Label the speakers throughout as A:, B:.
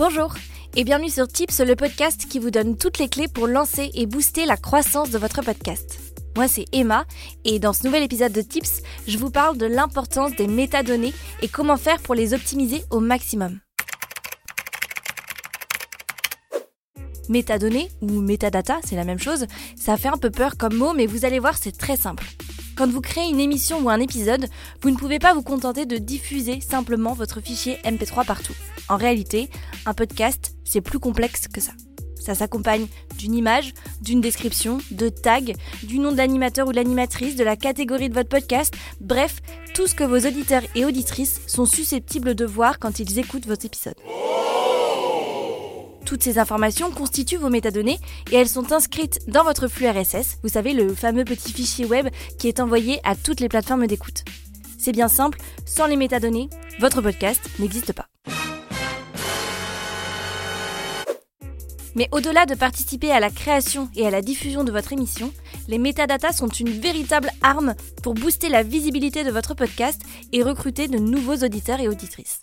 A: Bonjour et bienvenue sur Tips, le podcast qui vous donne toutes les clés pour lancer et booster la croissance de votre podcast. Moi c'est Emma et dans ce nouvel épisode de Tips, je vous parle de l'importance des métadonnées et comment faire pour les optimiser au maximum. Métadonnées ou métadata, c'est la même chose, ça fait un peu peur comme mot mais vous allez voir c'est très simple. Quand vous créez une émission ou un épisode, vous ne pouvez pas vous contenter de diffuser simplement votre fichier MP3 partout. En réalité, un podcast, c'est plus complexe que ça. Ça s'accompagne d'une image, d'une description, de tags, du nom de l'animateur ou de l'animatrice, de la catégorie de votre podcast, bref, tout ce que vos auditeurs et auditrices sont susceptibles de voir quand ils écoutent votre épisode. Toutes ces informations constituent vos métadonnées et elles sont inscrites dans votre flux RSS, vous savez, le fameux petit fichier web qui est envoyé à toutes les plateformes d'écoute. C'est bien simple, sans les métadonnées, votre podcast n'existe pas. Mais au-delà de participer à la création et à la diffusion de votre émission, les métadatas sont une véritable arme pour booster la visibilité de votre podcast et recruter de nouveaux auditeurs et auditrices.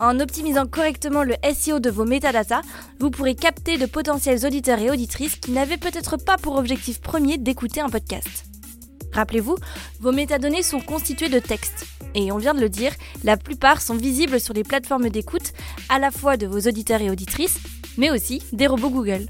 A: En optimisant correctement le SEO de vos métadatas, vous pourrez capter de potentiels auditeurs et auditrices qui n'avaient peut-être pas pour objectif premier d'écouter un podcast. Rappelez-vous, vos métadonnées sont constituées de textes. Et on vient de le dire, la plupart sont visibles sur les plateformes d'écoute, à la fois de vos auditeurs et auditrices, mais aussi des robots Google.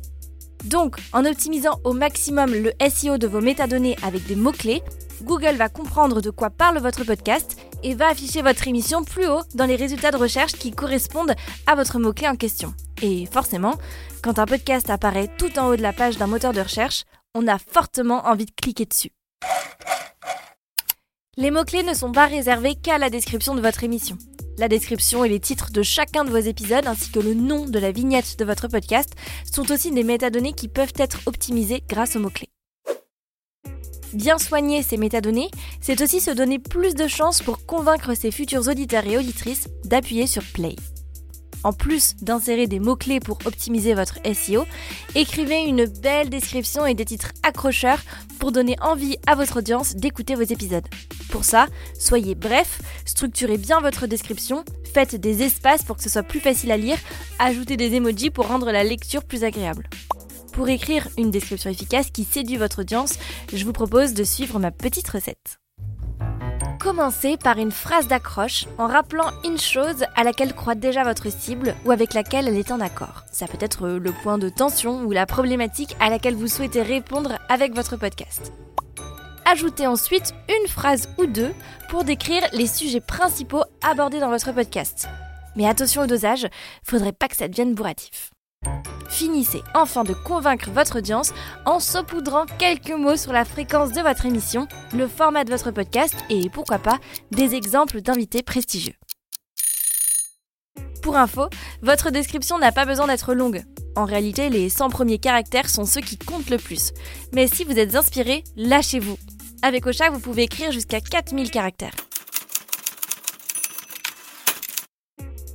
A: Donc, en optimisant au maximum le SEO de vos métadonnées avec des mots-clés, Google va comprendre de quoi parle votre podcast et va afficher votre émission plus haut dans les résultats de recherche qui correspondent à votre mot-clé en question. Et forcément, quand un podcast apparaît tout en haut de la page d'un moteur de recherche, on a fortement envie de cliquer dessus. Les mots-clés ne sont pas réservés qu'à la description de votre émission. La description et les titres de chacun de vos épisodes ainsi que le nom de la vignette de votre podcast sont aussi des métadonnées qui peuvent être optimisées grâce aux mots-clés. Bien soigner ces métadonnées, c'est aussi se donner plus de chances pour convaincre ses futurs auditeurs et auditrices d'appuyer sur Play. En plus d'insérer des mots-clés pour optimiser votre SEO, écrivez une belle description et des titres accrocheurs pour donner envie à votre audience d'écouter vos épisodes. Pour ça, soyez bref, structurez bien votre description, faites des espaces pour que ce soit plus facile à lire, ajoutez des emojis pour rendre la lecture plus agréable. Pour écrire une description efficace qui séduit votre audience, je vous propose de suivre ma petite recette. Commencez par une phrase d'accroche en rappelant une chose à laquelle croit déjà votre cible ou avec laquelle elle est en accord. Ça peut être le point de tension ou la problématique à laquelle vous souhaitez répondre avec votre podcast. Ajoutez ensuite une phrase ou deux pour décrire les sujets principaux abordés dans votre podcast. Mais attention au dosage, faudrait pas que ça devienne bourratif. Finissez enfin de convaincre votre audience en saupoudrant quelques mots sur la fréquence de votre émission, le format de votre podcast et pourquoi pas des exemples d'invités prestigieux. Pour info, votre description n'a pas besoin d'être longue. En réalité, les 100 premiers caractères sont ceux qui comptent le plus. Mais si vous êtes inspiré, lâchez-vous. Avec Ocha, vous pouvez écrire jusqu'à 4000 caractères.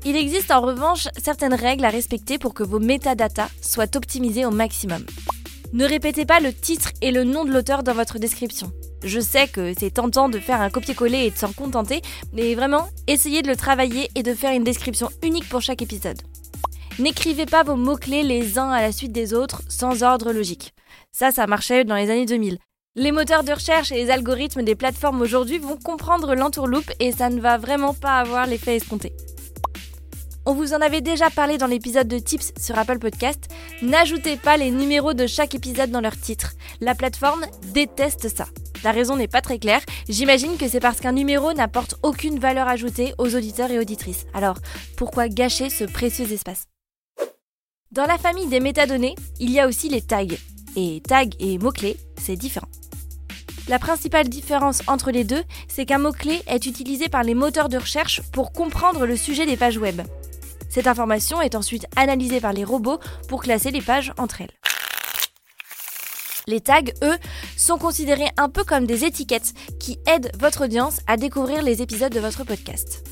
A: Il existe en revanche certaines règles à respecter pour que vos métadatas soient optimisés au maximum. Ne répétez pas le titre et le nom de l'auteur dans votre description. Je sais que c'est tentant de faire un copier-coller et de s'en contenter, mais vraiment, essayez de le travailler et de faire une description unique pour chaque épisode. N'écrivez pas vos mots-clés les uns à la suite des autres sans ordre logique. Ça, ça marchait dans les années 2000. Les moteurs de recherche et les algorithmes des plateformes aujourd'hui vont comprendre l'entourloupe et ça ne va vraiment pas avoir l'effet escompté. On vous en avait déjà parlé dans l'épisode de Tips sur Apple Podcast. N'ajoutez pas les numéros de chaque épisode dans leur titre. La plateforme déteste ça. La raison n'est pas très claire. J'imagine que c'est parce qu'un numéro n'apporte aucune valeur ajoutée aux auditeurs et auditrices. Alors, pourquoi gâcher ce précieux espace? Dans la famille des métadonnées, il y a aussi les tags. Et tags et mots-clés, c'est différent. La principale différence entre les deux, c'est qu'un mot-clé est utilisé par les moteurs de recherche pour comprendre le sujet des pages web. Cette information est ensuite analysée par les robots pour classer les pages entre elles. Les tags, eux, sont considérés un peu comme des étiquettes qui aident votre audience à découvrir les épisodes de votre podcast.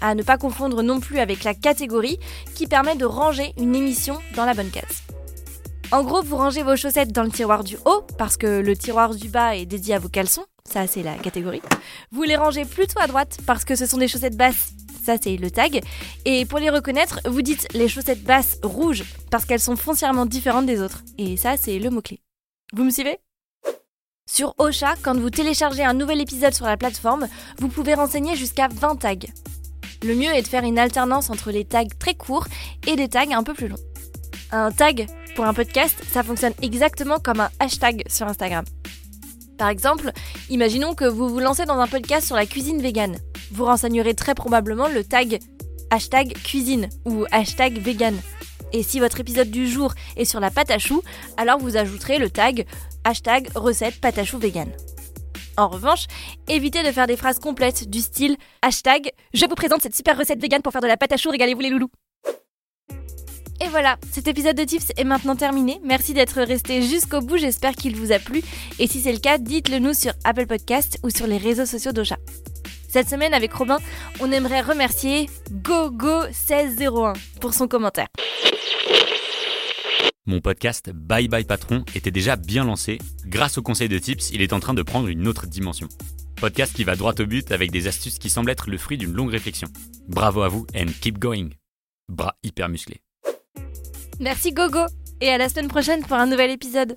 A: À ne pas confondre non plus avec la catégorie qui permet de ranger une émission dans la bonne case. En gros, vous rangez vos chaussettes dans le tiroir du haut parce que le tiroir du bas est dédié à vos caleçons, ça c'est la catégorie. Vous les rangez plutôt à droite parce que ce sont des chaussettes basses ça c'est le tag. Et pour les reconnaître, vous dites les chaussettes basses rouges parce qu'elles sont foncièrement différentes des autres. Et ça c'est le mot-clé. Vous me suivez? Sur Ocha, quand vous téléchargez un nouvel épisode sur la plateforme, vous pouvez renseigner jusqu'à 20 tags. Le mieux est de faire une alternance entre les tags très courts et des tags un peu plus longs. Un tag pour un podcast, ça fonctionne exactement comme un hashtag sur Instagram. Par exemple, imaginons que vous vous lancez dans un podcast sur la cuisine végane. Vous renseignerez très probablement le tag hashtag cuisine ou hashtag vegan. Et si votre épisode du jour est sur la pâte à choux, alors vous ajouterez le tag hashtag recette pâte à choux vegan. En revanche, évitez de faire des phrases complètes du style hashtag je vous présente cette super recette vegan pour faire de la pâte à choux, régalez-vous les loulous. Et voilà, cet épisode de Tips est maintenant terminé. Merci d'être resté jusqu'au bout, j'espère qu'il vous a plu. Et si c'est le cas, dites-le nous sur Apple Podcast ou sur les réseaux sociaux d'Ocha. Cette semaine, avec Robin, on aimerait remercier GoGo1601 pour son commentaire.
B: Mon podcast Bye Bye Patron était déjà bien lancé. Grâce au conseil de Tips, il est en train de prendre une autre dimension. Podcast qui va droit au but avec des astuces qui semblent être le fruit d'une longue réflexion. Bravo à vous and keep going. Bras hyper musclés.
A: Merci Gogo et à la semaine prochaine pour un nouvel épisode.